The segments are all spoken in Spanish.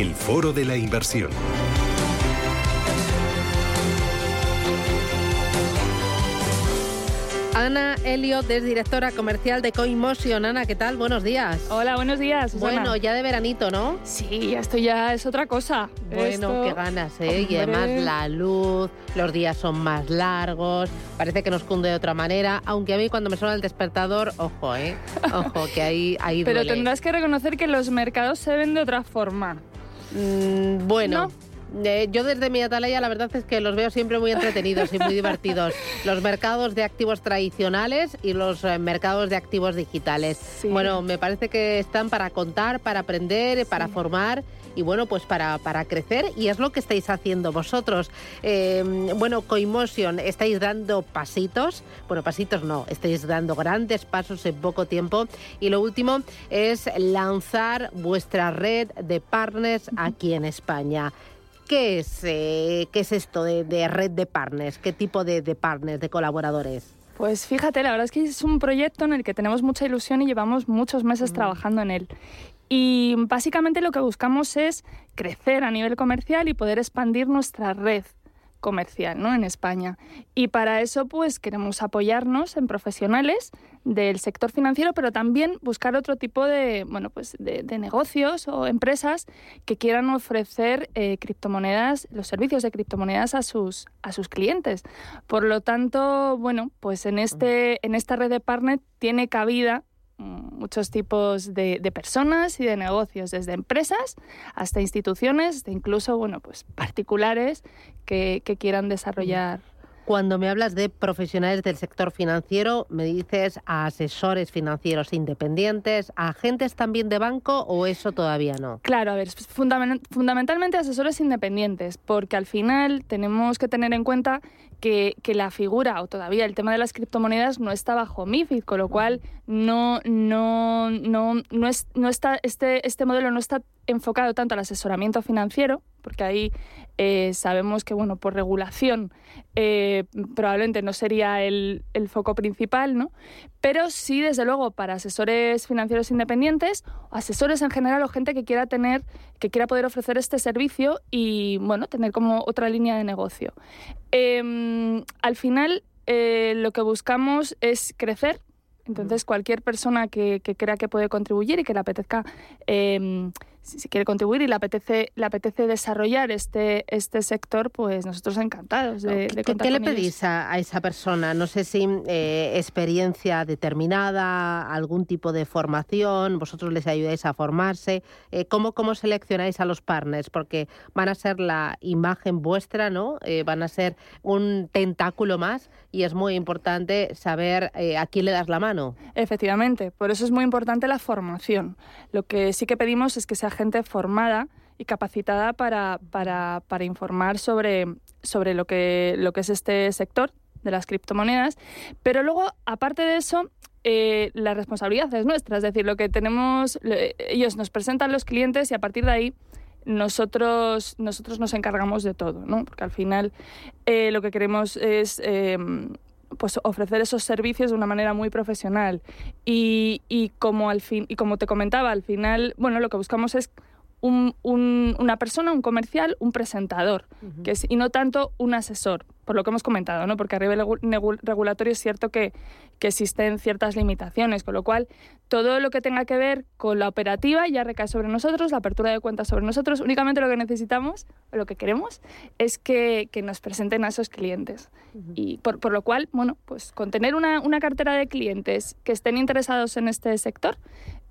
El Foro de la Inversión. Ana Elliot es directora comercial de CoinMotion. Ana, ¿qué tal? Buenos días. Hola, buenos días. Susana. Bueno, ya de veranito, ¿no? Sí, esto ya es otra cosa. Bueno, Esto- qué ganas, ¿eh? Y además la luz, los días son más largos, parece que nos cunde de otra manera, aunque a mí cuando me suena el despertador, ojo, ¿eh? Ojo, que ahí, ahí Pero duele. tendrás que reconocer que los mercados se ven de otra forma. Mm, bueno. Eh, yo desde mi atalaya la verdad es que los veo siempre muy entretenidos y muy divertidos. Los mercados de activos tradicionales y los eh, mercados de activos digitales. Sí. Bueno, me parece que están para contar, para aprender, para formar y bueno, pues para, para crecer y es lo que estáis haciendo vosotros. Eh, bueno, Coimotion, estáis dando pasitos, bueno, pasitos no, estáis dando grandes pasos en poco tiempo y lo último es lanzar vuestra red de partners aquí en España. ¿Qué es, eh, ¿qué es esto de, de red de partners? ¿Qué tipo de, de partners, de colaboradores? Pues fíjate, la verdad es que es un proyecto en el que tenemos mucha ilusión y llevamos muchos meses trabajando en él. Y básicamente lo que buscamos es crecer a nivel comercial y poder expandir nuestra red comercial ¿no? en España. Y para eso pues queremos apoyarnos en profesionales del sector financiero, pero también buscar otro tipo de, bueno, pues de, negocios o empresas que quieran ofrecer eh, criptomonedas, los servicios de criptomonedas a sus, a sus clientes. Por lo tanto, bueno, pues en, este, en esta red de partner tiene cabida muchos tipos de, de personas y de negocios, desde empresas hasta instituciones, hasta incluso, bueno, pues particulares que, que quieran desarrollar. Cuando me hablas de profesionales del sector financiero, ¿me dices a asesores financieros independientes, a agentes también de banco o eso todavía no? Claro, a ver, fundamen- fundamentalmente asesores independientes, porque al final tenemos que tener en cuenta que, que la figura o todavía el tema de las criptomonedas no está bajo MIFID, con lo cual no, no, no, no, es, no está, este, este modelo no está enfocado tanto al asesoramiento financiero, porque ahí eh, sabemos que bueno, por regulación eh, probablemente no sería el, el foco principal, ¿no? Pero sí, desde luego, para asesores financieros independientes, asesores en general o gente que quiera tener, que quiera poder ofrecer este servicio y bueno, tener como otra línea de negocio. Em, al final, eh, lo que buscamos es crecer. Entonces, cualquier persona que, que crea que puede contribuir y que le apetezca, em, si, quiere contribuir y le apetece, le apetece desarrollar este, este sector, pues nosotros encantados de, de ¿Qué, contar qué le con ellos. pedís a, a esa persona? No sé si eh, experiencia determinada, algún tipo de formación, vosotros les ayudáis a formarse. Eh, ¿cómo, ¿Cómo seleccionáis a los partners? Porque van a ser la imagen vuestra, ¿no? Eh, van a ser un tentáculo más y es muy importante saber eh, a quién le das la mano. Efectivamente, por eso es muy importante la formación. Lo que sí que pedimos es que sea gente formada y capacitada para, para, para informar sobre, sobre lo, que, lo que es este sector de las criptomonedas. Pero luego, aparte de eso, eh, la responsabilidad es nuestra. Es decir, lo que tenemos, ellos nos presentan los clientes y a partir de ahí nosotros, nosotros nos encargamos de todo, ¿no? Porque al final eh, lo que queremos es eh, pues ofrecer esos servicios de una manera muy profesional. Y, y como al fin, y como te comentaba, al final, bueno, lo que buscamos es un- un- una persona, un comercial, un presentador, que es, y no tanto un asesor, por lo que hemos comentado, ¿no? Porque a nivel regulatorio es cierto que, que existen ciertas limitaciones, con lo cual todo lo que tenga que ver con la operativa ya recae sobre nosotros, la apertura de cuentas sobre nosotros. Únicamente lo que necesitamos, o lo que queremos, es que, que nos presenten a esos clientes. Y por, por lo cual, bueno, pues con tener una, una cartera de clientes que estén interesados en este sector,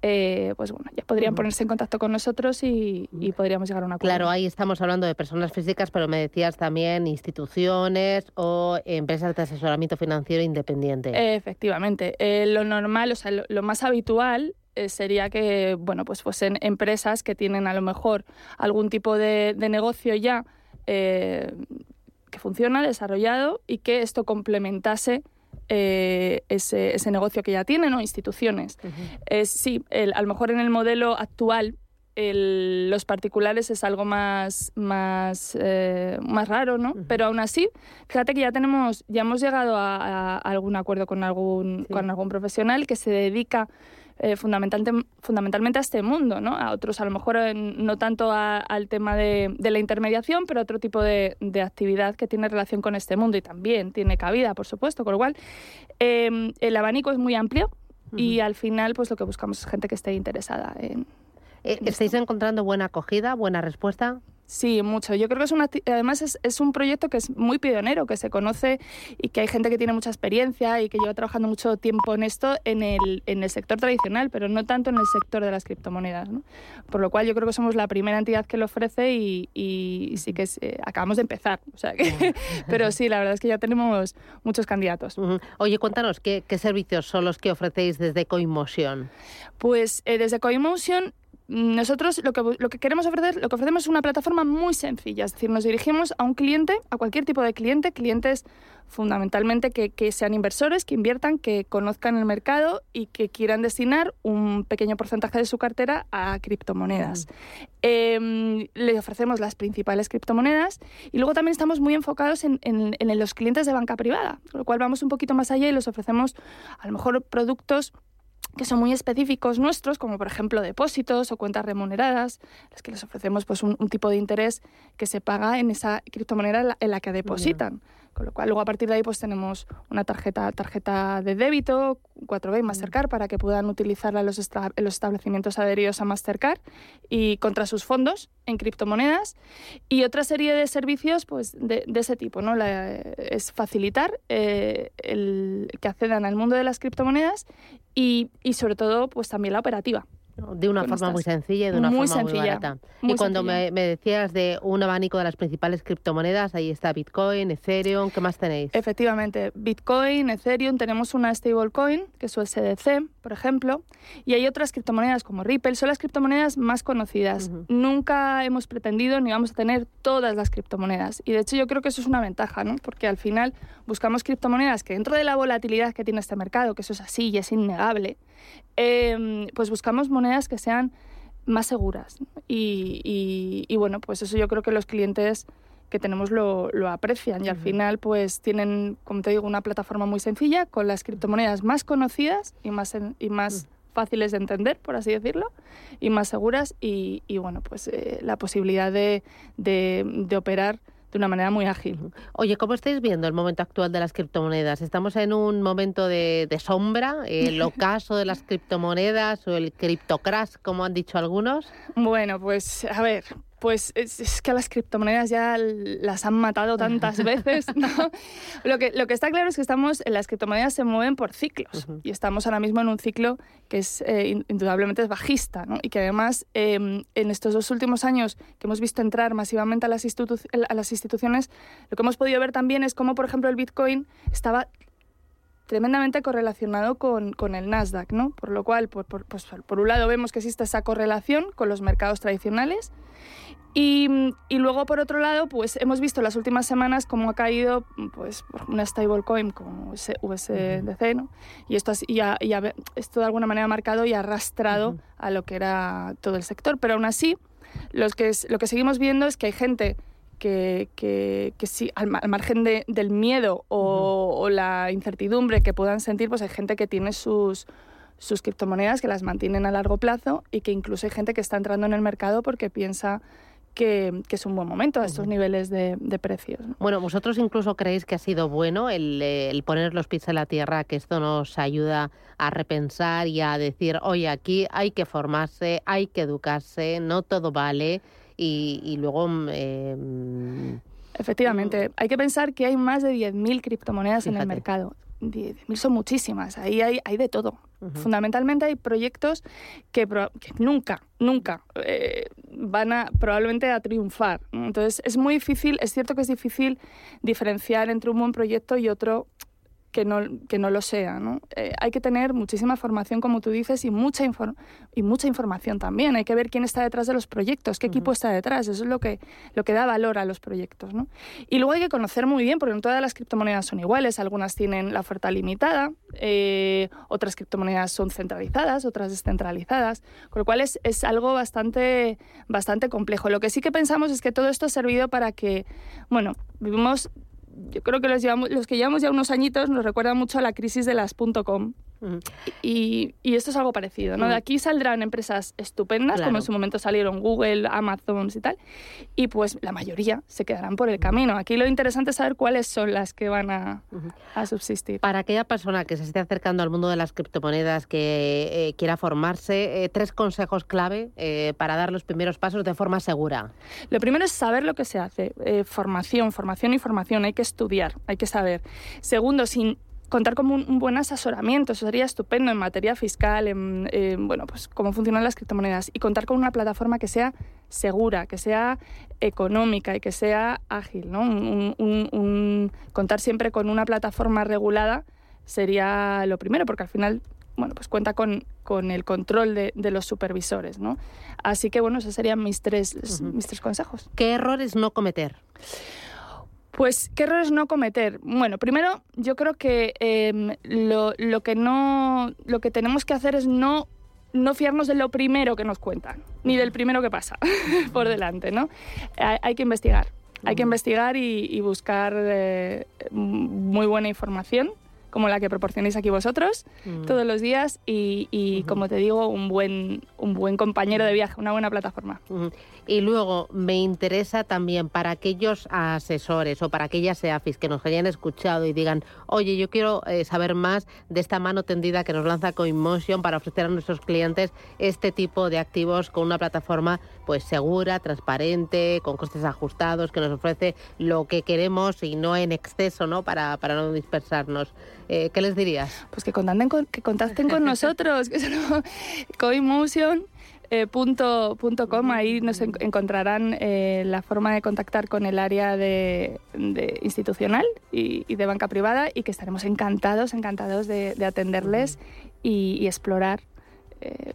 eh, pues bueno, ya podrían ponerse en contacto con nosotros y, y podríamos llegar a un acuerdo. Claro, ahí estamos hablando de personas físicas, pero me decías también instituciones o empresas de asesoramiento financiero independiente. Efectivamente. Eh, lo normal, o sea, lo, lo más habitual eh, sería que, bueno, pues fuesen empresas que tienen a lo mejor algún tipo de, negocio ya eh, que funciona, desarrollado, y que esto complementase eh, ese, negocio que ya tienen o instituciones. sí, a lo mejor en el modelo actual los particulares es algo más, más, eh, más raro, ¿no? Pero aún así, fíjate que ya tenemos, ya hemos llegado a, algún acuerdo con algún, con algún profesional que se dedica eh, fundamentalmente, fundamentalmente a este mundo, ¿no? A otros, a lo mejor eh, no tanto al tema de, la intermediación, pero otro tipo de, actividad que tiene relación con este mundo y también tiene cabida, por supuesto, con lo cual el abanico es muy amplio y al final pues lo que buscamos es gente que esté interesada en, eh, ¿Estáis encontrando buena acogida, buena respuesta? Sí, mucho. Yo creo que es una, además es, es, un proyecto que es muy pionero, que se conoce y que hay gente que tiene mucha experiencia y que lleva trabajando mucho tiempo en esto en el, en el sector tradicional, pero no tanto en el sector de las criptomonedas. ¿no? Por lo cual yo creo que somos la primera entidad que lo ofrece y, y sí que eh, acabamos de empezar. O sea pero sí, la verdad es que ya tenemos muchos candidatos. Oye, cuéntanos, ¿qué, ¿qué, servicios son los que ofrecéis desde CoinMotion? Pues eh, desde CoinMotion nosotros lo que, lo que queremos ofrecer, lo que ofrecemos es una plataforma muy sencilla, es decir, nos dirigimos a un cliente, a cualquier tipo de cliente, clientes fundamentalmente que, que, sean inversores, que inviertan, que conozcan el mercado y que quieran destinar un pequeño porcentaje de su cartera a criptomonedas. Em, le ofrecemos las principales criptomonedas y luego también estamos muy enfocados en, en, en los clientes de banca privada, con lo cual vamos un poquito más allá y les ofrecemos a lo mejor productos que son muy específicos nuestros, como por ejemplo depósitos o cuentas remuneradas, las que les ofrecemos pues un, tipo de interés que se paga en esa criptomoneda en la, que depositan. Con lo cual luego a partir de ahí pues tenemos una tarjeta, tarjeta de débito, 4B y Mastercard para que puedan utilizarla en los, establecimientos adheridos a Mastercard y contra sus fondos en criptomonedas y otra serie de servicios pues de, ese tipo, ¿no? es facilitar eh, el, que accedan al mundo de las criptomonedas y, y sobre todo pues también la operativa. De una forma muy sencilla y de una forma muy barata. y cuando me, decías de un abanico de las principales criptomonedas, ahí está Bitcoin, Ethereum, ¿qué más tenéis? Efectivamente, Bitcoin, Ethereum, tenemos una stablecoin, que es USDC, por ejemplo, y hay otras criptomonedas como Ripple, son las criptomonedas más conocidas. Nunca hemos pretendido ni vamos a tener todas las criptomonedas. Y de hecho yo creo que eso es una ventaja, ¿no? Porque al final buscamos criptomonedas que dentro de la volatilidad que tiene este mercado, que eso es así y es innegable, Em, pues buscamos monedas que sean más seguras. Y, bueno, pues eso yo creo que los clientes que tenemos lo, aprecian y al final pues tienen, como te digo, una plataforma muy sencilla con las criptomonedas más conocidas y más, y más fáciles de entender, por así decirlo, y más seguras y, bueno, pues eh, la posibilidad de, de operar de una manera muy ágil. Oye, ¿cómo estáis viendo el momento actual de las criptomonedas? ¿Estamos en un momento de, sombra, el ocaso de las criptomonedas o el criptocrash, como han dicho algunos? Bueno, pues a ver, pues es, que a las criptomonedas ya las han matado tantas veces, ¿no? Lo que, lo que está claro es que estamos, las criptomonedas se mueven por ciclos y estamos ahora mismo en un ciclo que es eh, indudablemente es bajista, ¿no? Y que además em, en estos dos últimos años que hemos visto entrar masivamente a las, a las instituciones, lo que hemos podido ver también es cómo, por ejemplo, el Bitcoin estaba tremendamente correlacionado con, con, el Nasdaq, ¿no? Por lo cual, por, por, pues, por un lado vemos que existe esa correlación con los mercados tradicionales y, y, luego, por otro lado, pues hemos visto las últimas semanas cómo ha caído pues, una stablecoin como USDC, ¿no? Y esto, ya, esto de alguna manera ha marcado y arrastrado a lo que era todo el sector. Pero aún así, los que, lo que seguimos viendo es que hay gente que, que, que sí, al, margen de, del miedo o, o, la incertidumbre que puedan sentir, pues hay gente que tiene sus, sus criptomonedas, que las mantienen a largo plazo y que incluso hay gente que está entrando en el mercado porque piensa que, es un buen momento a estos niveles de, precios. Bueno, vosotros incluso creéis que ha sido bueno el, el, poner los pies en la tierra, que esto nos ayuda a repensar y a decir, oye, aquí hay que formarse, hay que educarse, no todo vale y, luego... Mm, em, Efectivamente, hay que pensar que hay más de 10.000 criptomonedas en el mercado. 10.000 son muchísimas, ahí hay, hay de todo. Fundamentalmente hay proyectos que, nunca, nunca eh, van a probablemente a triunfar. Entonces es muy difícil, es cierto que es difícil diferenciar entre un buen proyecto y otro que no, que no lo sea. ¿no? Eh, hay que tener muchísima formación, como tú dices, y mucha, y mucha información también. Hay que ver quién está detrás de los proyectos, qué equipo está detrás. Eso es lo que, lo que da valor a los proyectos. ¿no? Y luego hay que conocer muy bien, porque no todas las criptomonedas son iguales. Algunas tienen la oferta limitada, eh, otras criptomonedas son centralizadas, otras descentralizadas. Con lo cual es, es algo bastante, bastante complejo. Lo que sí que pensamos es que todo esto ha servido para que, bueno, vivimos yo creo que los, llevamos, los que llevamos ya unos añitos nos recuerda mucho a la crisis de las .com. Y, y, esto es algo parecido, ¿no? De aquí saldrán empresas estupendas, como en su momento salieron Google, Amazon y tal, y pues la mayoría se quedarán por el camino. Aquí lo interesante es saber cuáles son las que van a, a subsistir. Para aquella persona que se esté acercando al mundo de las criptomonedas, que eh, quiera formarse, eh, tres consejos clave eh, para dar los primeros pasos de forma segura. Lo primero es saber lo que se hace, formación, formación y formación, hay que estudiar, hay que saber. Segundo, sin contar con un, buen asesoramiento, eso sería estupendo en materia fiscal, en, bueno, pues cómo funcionan las criptomonedas y contar con una plataforma que sea segura, que sea económica y que sea ágil, ¿no? Un, contar siempre con una plataforma regulada sería lo primero, porque al final bueno, pues cuenta con, con el control de, de, los supervisores, ¿no? Así que, bueno, esos serían mis tres, mis tres consejos. ¿Qué errores no cometer? Pues, ¿qué errores no cometer? Bueno, primero, yo creo que em, lo, lo, que no, lo que tenemos que hacer es no, no fiarnos de lo primero que nos cuentan, ni del primero que pasa por delante, ¿no? Hay, que investigar, hay que investigar y, buscar eh, muy buena información como la que proporcionáis aquí vosotros mm. todos los días y, como te digo, un buen, un buen compañero de viaje, una buena plataforma. Y luego me interesa también para aquellos asesores o para aquellas EAFIS que nos hayan escuchado y digan, oye, yo quiero eh, saber más de esta mano tendida que nos lanza CoinMotion para ofrecer a nuestros clientes este tipo de activos con una plataforma pues segura, transparente, con costes ajustados, que nos ofrece lo que queremos y no en exceso, ¿no? Para, para no dispersarnos. Eh, ¿Qué les dirías? Pues que contacten con, que contacten con nosotros, que es CoinMotion. Eh, punto, punto com, ahí nos encontrarán eh, la forma de contactar con el área de, institucional y, de banca privada y que estaremos encantados, encantados de, atenderles y, explorar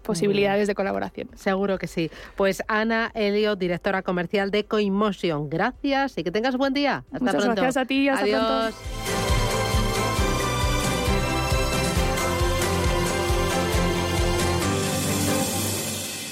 posibilidades de colaboración. Seguro que sí. Pues Ana Elio, directora comercial de CoinMotion, gracias y que tengas buen día. Hasta Muchas gracias a ti, hasta Adiós. pronto.